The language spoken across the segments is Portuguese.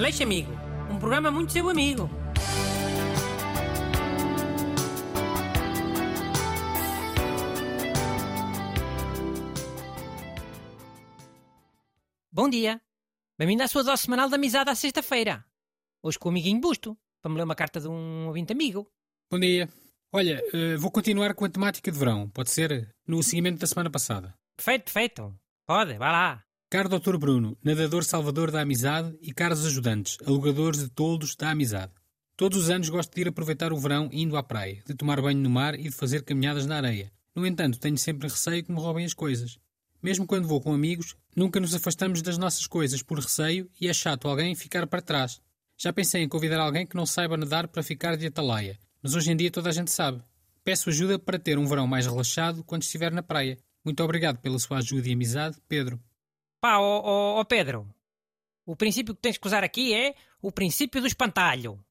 Aleixo Amigo, um programa muito seu amigo. Bom dia. Bem-vindo à sua dose semanal de amizade à sexta-feira. Hoje com o amiguinho Busto, para me ler uma carta de um ouvinte amigo. Bom dia. Olha, eh, vou continuar com a temática de verão, pode ser? No seguimento da semana passada. Perfeito, perfeito. Pode, vá lá. Caro Dr. Bruno, nadador salvador da amizade e caros ajudantes, alugadores de toldos da amizade. Todos os anos gosto de ir aproveitar o verão indo à praia, de tomar banho no mar e de fazer caminhadas na areia. No entanto, tenho sempre receio que me roubem as coisas. Mesmo quando vou com amigos, nunca nos afastamos das nossas coisas por receio e é chato alguém ficar para trás. Já pensei em convidar alguém que não saiba nadar para ficar de atalaia, mas hoje em dia toda a gente sabe. Peço ajuda para ter um verão mais relaxado quando estiver na praia. Muito obrigado pela sua ajuda e amizade, Pedro. Pá, ó, Pedro. O princípio que tens que usar aqui é o princípio do espantalho.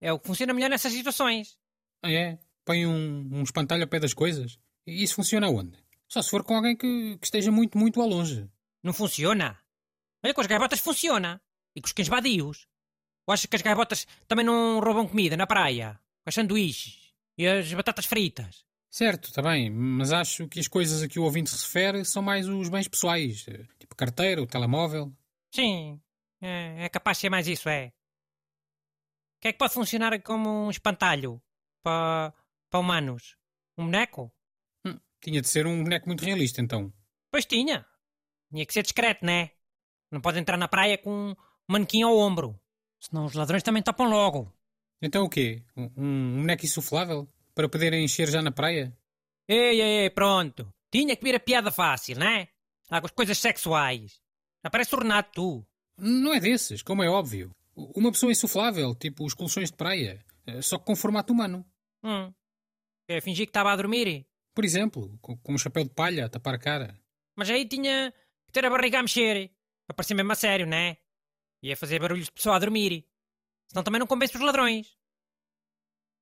É o que funciona melhor nessas situações. Ah, é? Põe um, um espantalho ao pé das coisas? E isso funciona onde? Só se for com alguém que, que esteja muito, muito ao longe. Não funciona? Olha, com as gaivotas funciona. E com os cães vadios. Ou achas que as gaivotas também não roubam comida na praia? Com as sanduíches e as batatas fritas? Certo, está bem, mas acho que as coisas a que o ouvinte se refere são mais os bens pessoais, carteira, o telemóvel. Sim, é, é capaz de ser mais isso, é. O que é que pode funcionar como um espantalho para, para humanos? Um boneco? Hum, tinha de ser um boneco muito realista, então. Pois tinha. Tinha que ser discreto, né? Não pode entrar na praia com um manequim ao ombro. Senão os ladrões também topam logo. Então o quê? Um, um boneco insuflável? Para poderem encher já na praia? Ei, ei, ei, pronto. Tinha que vir a piada fácil, né? Lá com as coisas sexuais. Aparece o Renato, tu. Não é desses, como é óbvio. Uma pessoa insuflável, tipo os colchões de praia, eh, só que com formato humano. Hum. Eu fingi que estava a dormir. Por exemplo, com, com um chapéu de palha a tapar a cara. Mas aí tinha que ter a barriga a mexer. Para parecer mesmo a sério, né? Ia fazer barulhos de pessoa a dormir. Senão também não convence os ladrões.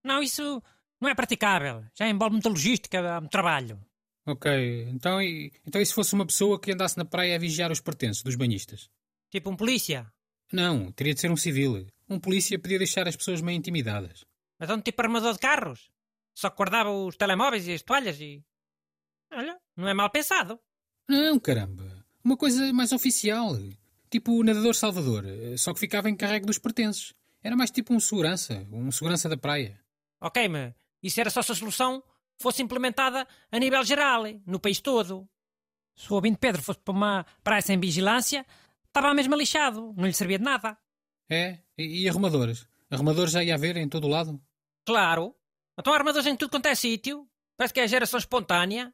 Não, isso não é praticável. Já envolve muita logística, muito trabalho. Ok, então e, então e se fosse uma pessoa que andasse na praia a vigiar os pertences dos banhistas? Tipo um polícia. Não, teria de ser um civil. Um polícia podia deixar as pessoas meio intimidadas. Mas é um tipo armador de carros. Só que guardava os telemóveis e as toalhas e... Olha, não é mal pensado. Não, caramba. Uma coisa mais oficial. Tipo o nadador Salvador, só que ficava em carrego dos pertences. Era mais tipo um segurança, um segurança da praia. Ok, mas isso era só a solução fosse implementada a nível geral, no país todo. Se o ouvinte Pedro fosse para uma praia sem vigilância, estava mesmo lixado, não lhe servia de nada. É? E, e arrumadores? Arrumadores já ia haver em todo o lado? Claro. Então armadores em tudo quanto é sítio. Parece que é a geração espontânea.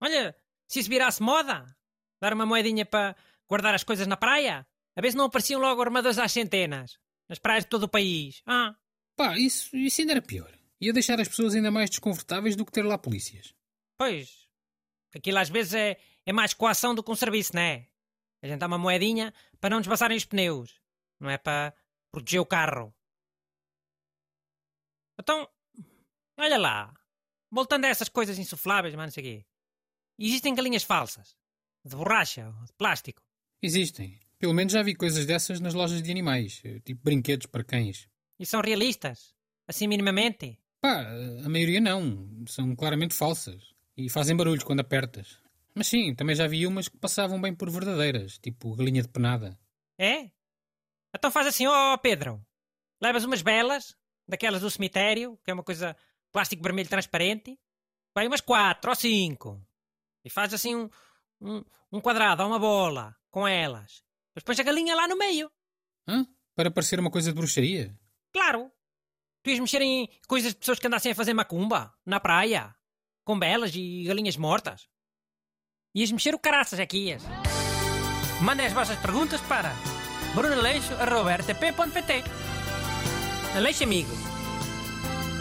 Olha, se isso virasse moda, dar uma moedinha para guardar as coisas na praia, a se não apareciam logo armadores às centenas, nas praias de todo o país. Ah, Pá, isso, isso ainda era pior. Ia deixar as pessoas ainda mais desconfortáveis do que ter lá polícias. pois. Aquilo às vezes é, é mais coação do que um serviço, não é? A gente dá uma moedinha para não nos passarem os pneus. Não é para proteger o carro. Então, olha lá. Voltando a essas coisas insufláveis, mas não sei quê. Existem galinhas falsas. De borracha ou de plástico. Existem. Pelo menos já vi coisas dessas nas lojas de animais, tipo brinquedos para cães. E são realistas? Assim minimamente? Pá, a maioria não. São claramente falsas. E fazem barulhos quando apertas. Mas sim, também já vi umas que passavam bem por verdadeiras, tipo galinha de penada. É? Então faz assim, ó Pedro. Levas umas belas, daquelas do cemitério, que é uma coisa plástico vermelho transparente. Vai umas quatro ou cinco. E faz assim um, um, um quadrado ou uma bola com elas. Depois pões a galinha lá no meio. Hã? Para parecer uma coisa de bruxaria? Claro. Tu ias mexer em coisas de pessoas que andassem a fazer macumba, na praia, com belas e galinhas mortas. Ias mexer o caraças aqui ias. Mandem as vossas perguntas para brunaleixo.rtp.pt Aleixo Amigo.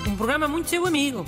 Um programa muito seu amigo.